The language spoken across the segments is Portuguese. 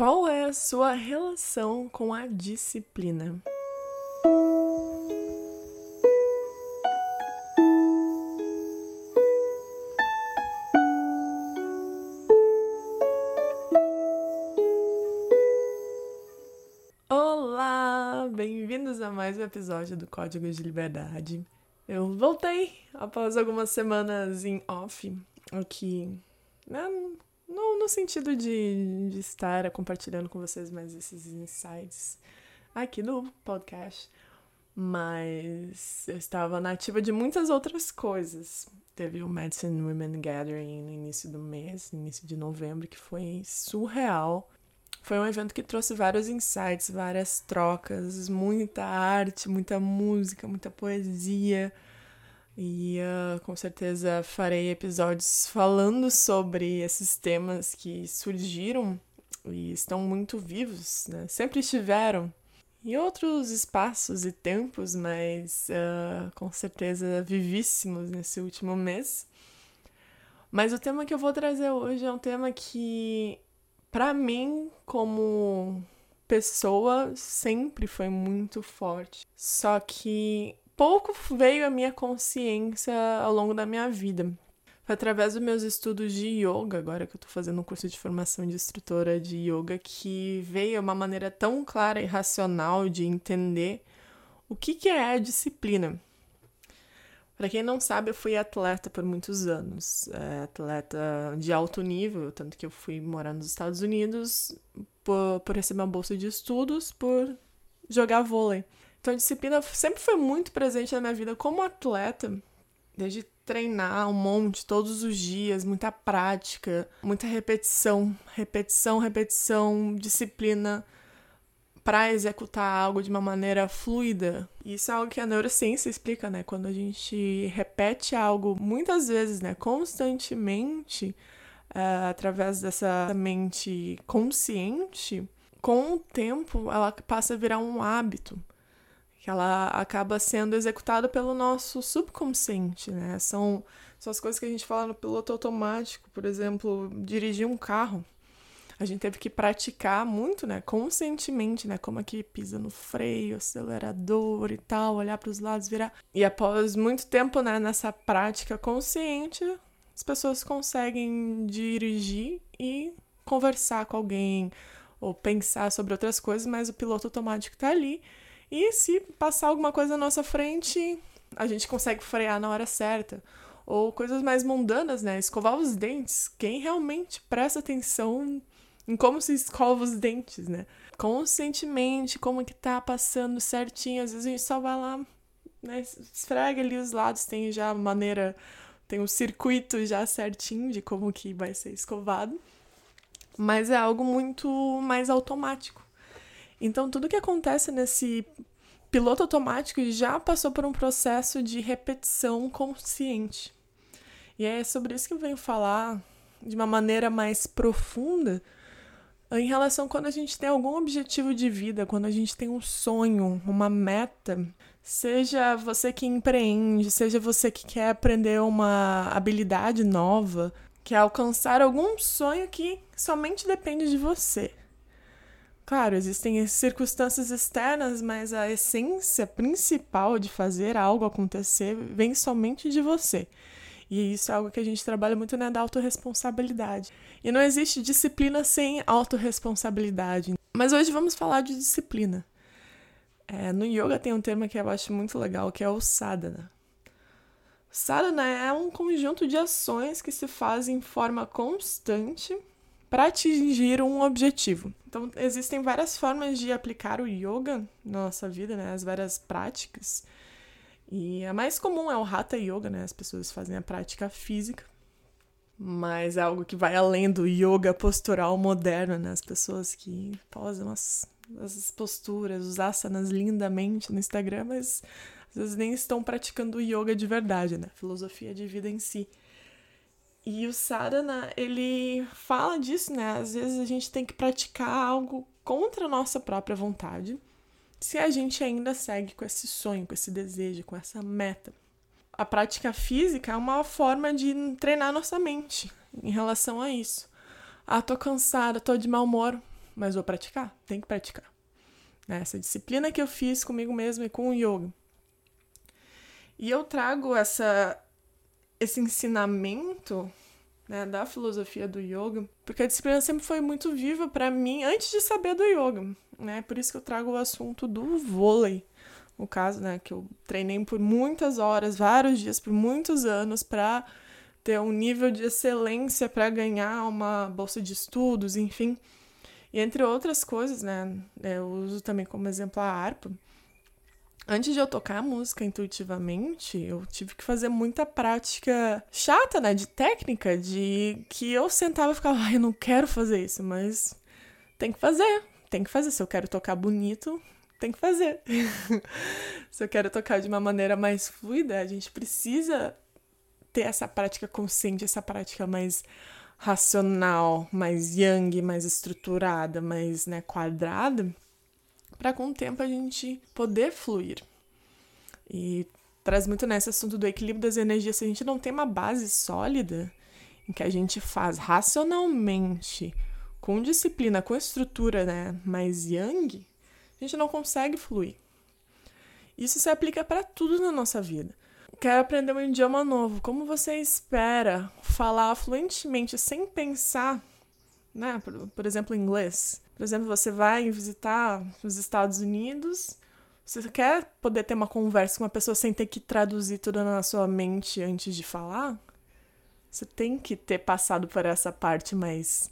Qual é a sua relação com a disciplina? Olá, bem-vindos a mais um episódio do Código de Liberdade. Eu voltei após algumas semanas em off, o que né, no, no sentido de, de estar compartilhando com vocês mais esses insights aqui no podcast. Mas eu estava na ativa de muitas outras coisas. Teve o Medicine Women Gathering no início do mês, início de novembro, que foi surreal. Foi um evento que trouxe vários insights, várias trocas, muita arte, muita música, muita poesia. E uh, com certeza farei episódios falando sobre esses temas que surgiram e estão muito vivos, né? Sempre estiveram em outros espaços e tempos, mas uh, com certeza vivíssimos nesse último mês. Mas o tema que eu vou trazer hoje é um tema que, para mim, como pessoa, sempre foi muito forte. Só que pouco veio à minha consciência ao longo da minha vida. Foi através dos meus estudos de yoga, agora que eu tô fazendo um curso de formação de instrutora de yoga, que veio uma maneira tão clara e racional de entender o que, que é a disciplina. Para quem não sabe, eu fui atleta por muitos anos, é, atleta de alto nível, tanto que eu fui morar nos Estados Unidos por, por receber uma bolsa de estudos, por jogar vôlei. Então disciplina sempre foi muito presente na minha vida como atleta, desde treinar um monte todos os dias, muita prática, muita repetição, repetição, repetição, disciplina para executar algo de uma maneira fluida. Isso é algo que a neurociência explica, né? Quando a gente repete algo muitas vezes, né, constantemente, uh, através dessa mente consciente, com o tempo ela passa a virar um hábito que ela acaba sendo executada pelo nosso subconsciente, né? São, são as coisas que a gente fala no piloto automático, por exemplo, dirigir um carro. A gente teve que praticar muito, né, conscientemente, né, como que pisa no freio, acelerador e tal, olhar para os lados, virar. E após muito tempo, né, nessa prática consciente, as pessoas conseguem dirigir e conversar com alguém ou pensar sobre outras coisas, mas o piloto automático está ali e se passar alguma coisa na nossa frente, a gente consegue frear na hora certa. Ou coisas mais mundanas, né? Escovar os dentes. Quem realmente presta atenção em como se escova os dentes, né? Conscientemente, como que tá passando certinho. Às vezes a gente só vai lá, né? Esfrega ali os lados, tem já maneira, tem um circuito já certinho de como que vai ser escovado. Mas é algo muito mais automático. Então, tudo que acontece nesse piloto automático já passou por um processo de repetição consciente. E é sobre isso que eu venho falar de uma maneira mais profunda em relação quando a gente tem algum objetivo de vida, quando a gente tem um sonho, uma meta, seja você que empreende, seja você que quer aprender uma habilidade nova, quer alcançar algum sonho que somente depende de você. Claro, existem circunstâncias externas, mas a essência principal de fazer algo acontecer vem somente de você. E isso é algo que a gente trabalha muito né, da autorresponsabilidade. E não existe disciplina sem autorresponsabilidade. Mas hoje vamos falar de disciplina. É, no yoga tem um termo que eu acho muito legal, que é o sadhana. Sadhana é um conjunto de ações que se fazem em forma constante para atingir um objetivo. Então, existem várias formas de aplicar o yoga na nossa vida, né? As várias práticas. E a mais comum é o Hatha Yoga, né? As pessoas fazem a prática física. Mas é algo que vai além do yoga postural moderno, né? As pessoas que posam as, as posturas, os asanas lindamente no Instagram, mas às vezes nem estão praticando yoga de verdade, né? Filosofia de vida em si. E o Sadhana, ele fala disso, né? Às vezes a gente tem que praticar algo contra a nossa própria vontade, se a gente ainda segue com esse sonho, com esse desejo, com essa meta. A prática física é uma forma de treinar nossa mente em relação a isso. Ah, tô cansada, tô de mau humor, mas vou praticar, tem que praticar. Né? Essa disciplina que eu fiz comigo mesma e com o yoga. E eu trago essa, esse ensinamento né, da filosofia do yoga, porque a disciplina sempre foi muito viva para mim antes de saber do yoga, né? Por isso que eu trago o assunto do vôlei, no caso, né, que eu treinei por muitas horas, vários dias, por muitos anos para ter um nível de excelência para ganhar uma bolsa de estudos, enfim. E entre outras coisas, né, eu uso também como exemplo a harpa. Antes de eu tocar a música intuitivamente, eu tive que fazer muita prática chata, né, de técnica, de que eu sentava e ficava, ai, eu não quero fazer isso, mas tem que fazer, tem que fazer. Se eu quero tocar bonito, tem que fazer. Se eu quero tocar de uma maneira mais fluida, a gente precisa ter essa prática consciente, essa prática mais racional, mais yang, mais estruturada, mais né, quadrada, para com o tempo a gente poder fluir. E traz muito nesse assunto do equilíbrio das energias. Se a gente não tem uma base sólida em que a gente faz racionalmente, com disciplina, com estrutura né, mais yang, a gente não consegue fluir. Isso se aplica para tudo na nossa vida. Quer aprender um idioma novo? Como você espera falar fluentemente sem pensar, né? Por, por exemplo, inglês. Por exemplo, você vai visitar os Estados Unidos, você quer poder ter uma conversa com uma pessoa sem ter que traduzir tudo na sua mente antes de falar? Você tem que ter passado por essa parte mais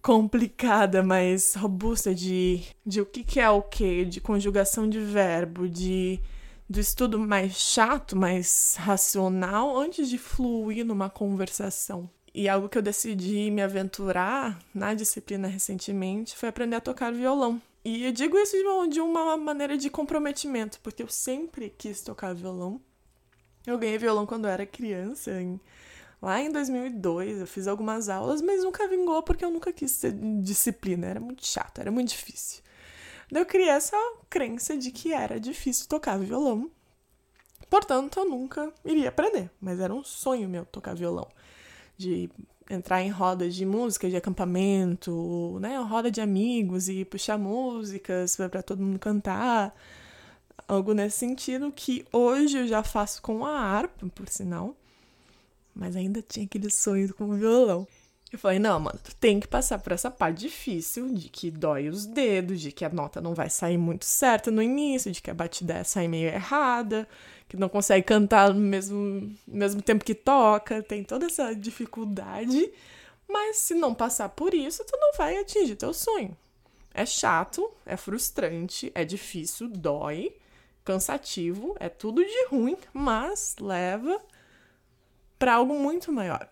complicada, mais robusta de, de o que, que é o que, de conjugação de verbo, de do estudo mais chato, mais racional, antes de fluir numa conversação. E algo que eu decidi me aventurar na disciplina recentemente foi aprender a tocar violão. E eu digo isso de uma, de uma maneira de comprometimento, porque eu sempre quis tocar violão. Eu ganhei violão quando eu era criança, em, lá em 2002. Eu fiz algumas aulas, mas nunca vingou porque eu nunca quis ter disciplina. Era muito chato, era muito difícil. Eu criei essa crença de que era difícil tocar violão. Portanto, eu nunca iria aprender. Mas era um sonho meu tocar violão. De entrar em rodas de música, de acampamento, né? Roda de amigos e puxar músicas para todo mundo cantar. Algo nesse sentido que hoje eu já faço com a harpa, por sinal. Mas ainda tinha aquele sonho com o violão. Eu falei, não, mano, tu tem que passar por essa parte difícil de que dói os dedos, de que a nota não vai sair muito certa no início, de que a batida sai meio errada, que não consegue cantar no mesmo, mesmo tempo que toca, tem toda essa dificuldade. Mas se não passar por isso, tu não vai atingir teu sonho. É chato, é frustrante, é difícil, dói, cansativo, é tudo de ruim, mas leva para algo muito maior.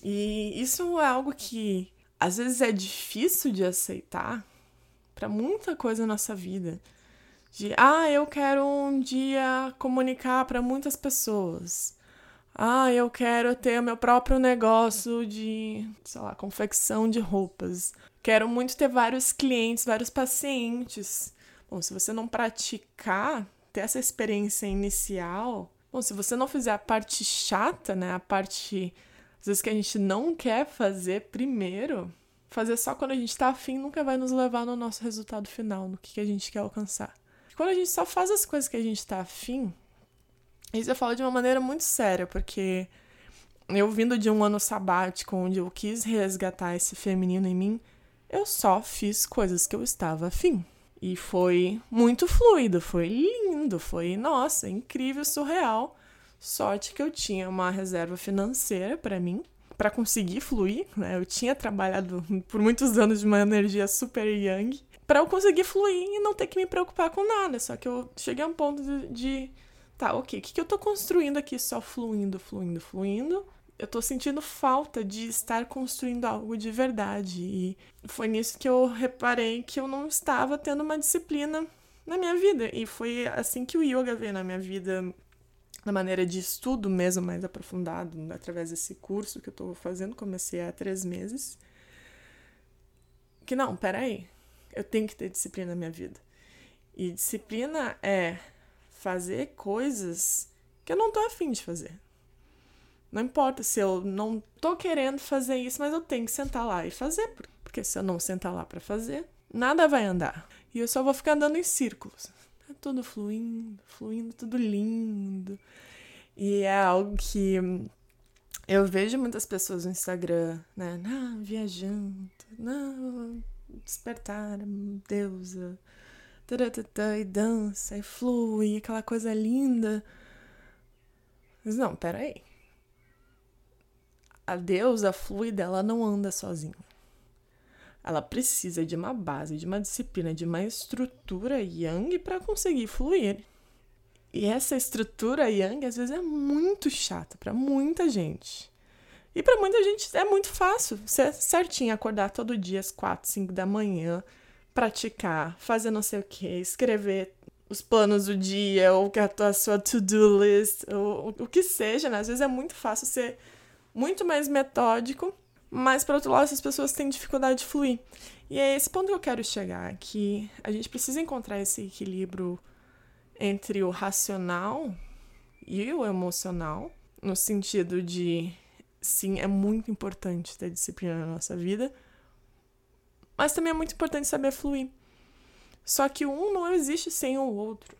E isso é algo que às vezes é difícil de aceitar para muita coisa na nossa vida. De, ah, eu quero um dia comunicar para muitas pessoas. Ah, eu quero ter o meu próprio negócio de, sei lá, confecção de roupas. Quero muito ter vários clientes, vários pacientes. Bom, se você não praticar, ter essa experiência inicial, bom, se você não fizer a parte chata, né, a parte às vezes que a gente não quer fazer primeiro, fazer só quando a gente tá afim nunca vai nos levar no nosso resultado final, no que, que a gente quer alcançar. Quando a gente só faz as coisas que a gente tá afim, isso eu falo de uma maneira muito séria, porque eu vindo de um ano sabático onde eu quis resgatar esse feminino em mim, eu só fiz coisas que eu estava afim. E foi muito fluido, foi lindo, foi, nossa, incrível, surreal. Sorte que eu tinha uma reserva financeira para mim, para conseguir fluir, né? Eu tinha trabalhado por muitos anos de uma energia super yang, para eu conseguir fluir e não ter que me preocupar com nada. Só que eu cheguei a um ponto de, de tá, ok, o que, que eu tô construindo aqui só fluindo, fluindo, fluindo? Eu tô sentindo falta de estar construindo algo de verdade. E foi nisso que eu reparei que eu não estava tendo uma disciplina na minha vida. E foi assim que o yoga veio na minha vida na maneira de estudo mesmo mais aprofundado, através desse curso que eu estou fazendo, comecei há três meses. Que não, peraí, eu tenho que ter disciplina na minha vida. E disciplina é fazer coisas que eu não tô afim de fazer. Não importa se eu não tô querendo fazer isso, mas eu tenho que sentar lá e fazer, Porque se eu não sentar lá para fazer, nada vai andar. E eu só vou ficar andando em círculos. Tá tudo fluindo, fluindo, tudo lindo. E é algo que eu vejo muitas pessoas no Instagram, né? Ah, viajando, não, despertar, deusa, taratata, e dança, e flui, aquela coisa linda. Mas não, peraí. A deusa fluida, ela não anda sozinha. Ela precisa de uma base, de uma disciplina, de uma estrutura yang para conseguir fluir. E essa estrutura yang às vezes é muito chata para muita gente. E para muita gente é muito fácil, ser certinho, acordar todo dia às 4, 5 da manhã, praticar, fazer não sei o que, escrever os planos do dia, ou a sua to-do list, ou o que seja, né? Às vezes é muito fácil ser muito mais metódico, mas, por outro lado, essas pessoas têm dificuldade de fluir. E é esse ponto que eu quero chegar, que a gente precisa encontrar esse equilíbrio entre o racional e o emocional, no sentido de, sim, é muito importante ter disciplina na nossa vida, mas também é muito importante saber fluir. Só que um não existe sem o outro.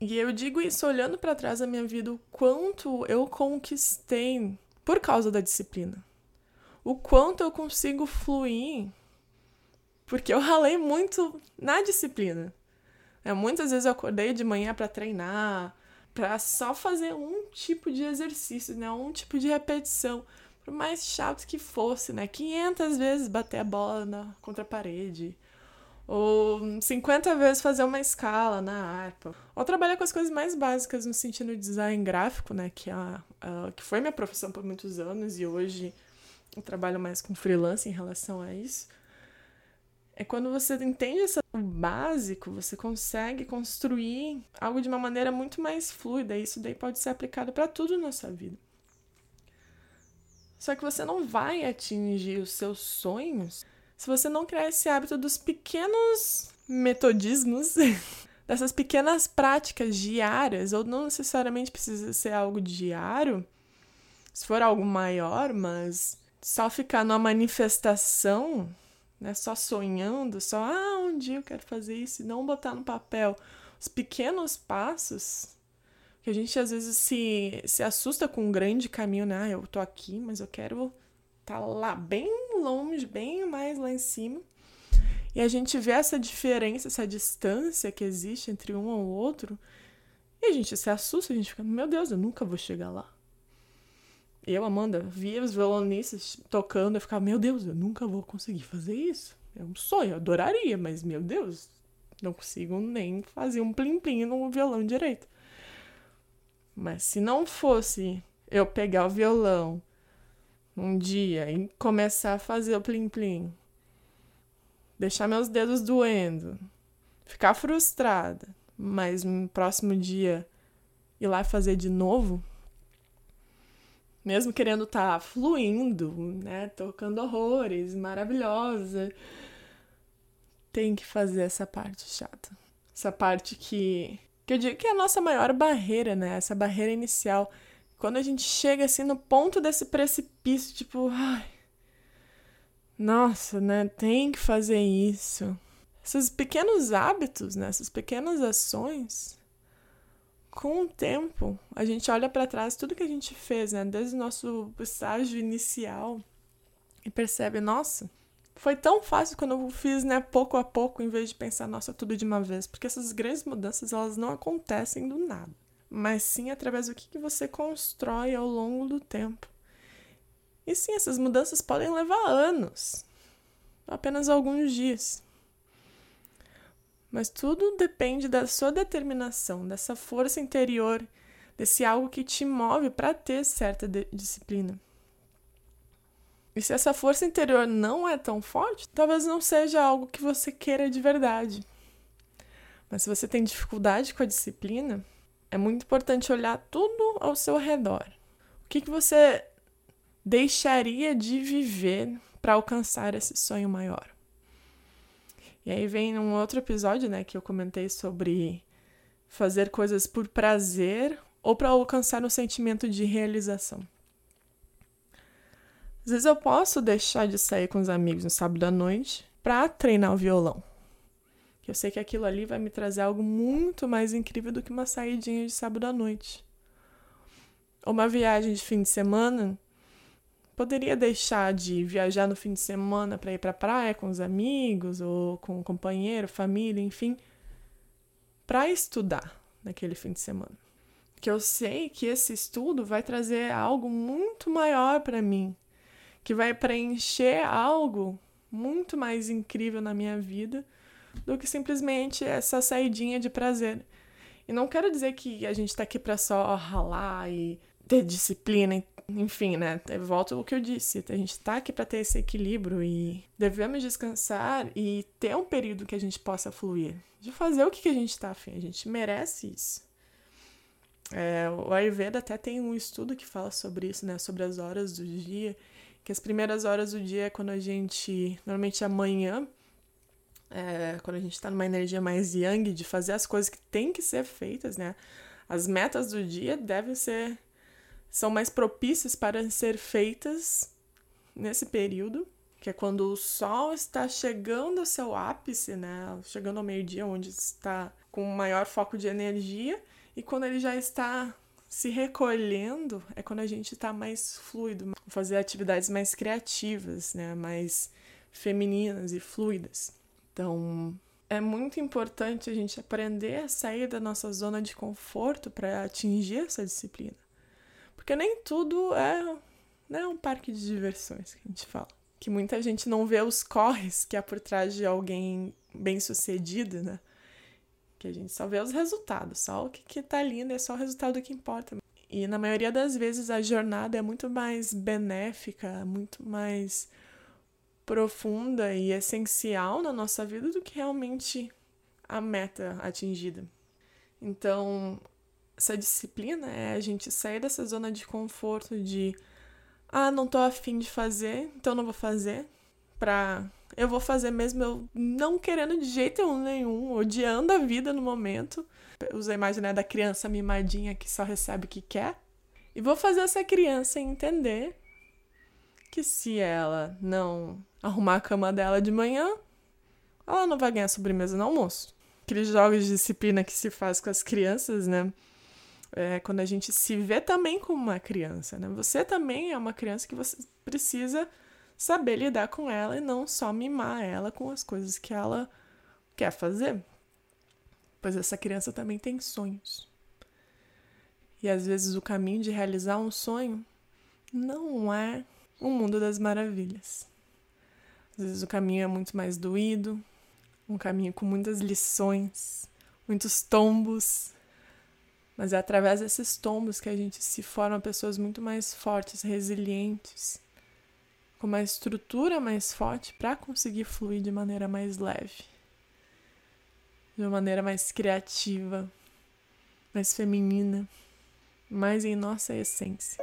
E eu digo isso olhando para trás da minha vida, o quanto eu conquistei por causa da disciplina. O quanto eu consigo fluir porque eu ralei muito na disciplina. É, muitas vezes eu acordei de manhã para treinar, para só fazer um tipo de exercício, né? Um tipo de repetição, por mais chato que fosse, né? 500 vezes bater a bola na, contra a parede, ou 50 vezes fazer uma escala na harpa, ou trabalhar com as coisas mais básicas no sentido de design gráfico, né, que, é a, a, que foi minha profissão por muitos anos e hoje eu trabalho mais com freelance em relação a isso. É quando você entende essa, o básico, você consegue construir algo de uma maneira muito mais fluida. E isso daí pode ser aplicado para tudo na sua vida. Só que você não vai atingir os seus sonhos se você não criar esse hábito dos pequenos metodismos, dessas pequenas práticas diárias, ou não necessariamente precisa ser algo diário, se for algo maior, mas só ficar numa manifestação, né, só sonhando, só, ah, um dia eu quero fazer isso, e não botar no papel os pequenos passos, que a gente às vezes se, se assusta com um grande caminho, né, ah, eu tô aqui, mas eu quero tá lá bem longe, bem mais lá em cima. E a gente vê essa diferença, essa distância que existe entre um ou outro. E a gente se assusta, a gente fica, meu Deus, eu nunca vou chegar lá. Eu, Amanda, via os violonistas tocando, eu ficava, meu Deus, eu nunca vou conseguir fazer isso. É um sonho, eu adoraria, mas meu Deus, não consigo nem fazer um plim-plim no violão direito. Mas se não fosse eu pegar o violão um dia e começar a fazer o plim-plim, deixar meus dedos doendo, ficar frustrada, mas no próximo dia ir lá fazer de novo, mesmo querendo estar tá fluindo, né, tocando horrores, maravilhosa, tem que fazer essa parte chata. Essa parte que que eu digo que é a nossa maior barreira, né? Essa barreira inicial quando a gente chega assim no ponto desse precipício, tipo, ai, nossa, né? Tem que fazer isso. Esses pequenos hábitos, né? Essas pequenas ações, com o tempo, a gente olha para trás tudo que a gente fez, né? Desde o nosso estágio inicial e percebe, nossa, foi tão fácil quando eu fiz, né, pouco a pouco, em vez de pensar, nossa, tudo de uma vez. Porque essas grandes mudanças, elas não acontecem do nada mas sim através do que, que você constrói ao longo do tempo. E sim, essas mudanças podem levar anos, apenas alguns dias. Mas tudo depende da sua determinação, dessa força interior, desse algo que te move para ter certa disciplina. E se essa força interior não é tão forte, talvez não seja algo que você queira de verdade. Mas se você tem dificuldade com a disciplina, é muito importante olhar tudo ao seu redor. O que, que você deixaria de viver para alcançar esse sonho maior? E aí vem um outro episódio, né, que eu comentei sobre fazer coisas por prazer ou para alcançar um sentimento de realização. Às vezes eu posso deixar de sair com os amigos no sábado à noite para treinar o violão. Que eu sei que aquilo ali vai me trazer algo muito mais incrível do que uma saidinha de sábado à noite. Ou uma viagem de fim de semana. Poderia deixar de viajar no fim de semana para ir para a praia com os amigos ou com o um companheiro, família, enfim, para estudar naquele fim de semana. Que eu sei que esse estudo vai trazer algo muito maior para mim, que vai preencher algo muito mais incrível na minha vida do que simplesmente essa saidinha de prazer. E não quero dizer que a gente está aqui para só ralar e ter disciplina, enfim, né? Volto ao que eu disse, a gente está aqui para ter esse equilíbrio e devemos descansar e ter um período que a gente possa fluir, de fazer o que a gente está afim, a gente merece isso. É, o Ayurveda até tem um estudo que fala sobre isso, né? Sobre as horas do dia que as primeiras horas do dia é quando a gente, normalmente amanhã, é, quando a gente está numa energia mais yang, de fazer as coisas que tem que ser feitas, né? As metas do dia devem ser, são mais propícias para ser feitas nesse período, que é quando o sol está chegando ao seu ápice, né? Chegando ao meio-dia, onde está com maior foco de energia, e quando ele já está se recolhendo é quando a gente está mais fluido, fazer atividades mais criativas, né, mais femininas e fluidas. Então, é muito importante a gente aprender a sair da nossa zona de conforto para atingir essa disciplina. Porque nem tudo é né, um parque de diversões que a gente fala. Que muita gente não vê os corres que há por trás de alguém bem sucedido, né? que a gente só vê os resultados, só o que, que tá lindo, é só o resultado que importa. E na maioria das vezes a jornada é muito mais benéfica, muito mais profunda e essencial na nossa vida do que realmente a meta atingida. Então, essa disciplina é a gente sair dessa zona de conforto de ah, não tô afim de fazer, então não vou fazer, pra eu vou fazer mesmo eu não querendo de jeito nenhum, odiando a vida no momento. Usa a imagem né, da criança mimadinha que só recebe o que quer. E vou fazer essa criança entender que se ela não arrumar a cama dela de manhã, ela não vai ganhar sobremesa no almoço. Aqueles jogos de disciplina que se faz com as crianças, né? É quando a gente se vê também como uma criança, né? Você também é uma criança que você precisa saber lidar com ela e não só mimar ela com as coisas que ela quer fazer. Pois essa criança também tem sonhos. E às vezes o caminho de realizar um sonho não é o mundo das maravilhas. Às vezes o caminho é muito mais doído, um caminho com muitas lições, muitos tombos. Mas é através desses tombos que a gente se forma pessoas muito mais fortes, resilientes com uma estrutura mais forte para conseguir fluir de maneira mais leve, de uma maneira mais criativa, mais feminina, mais em nossa essência.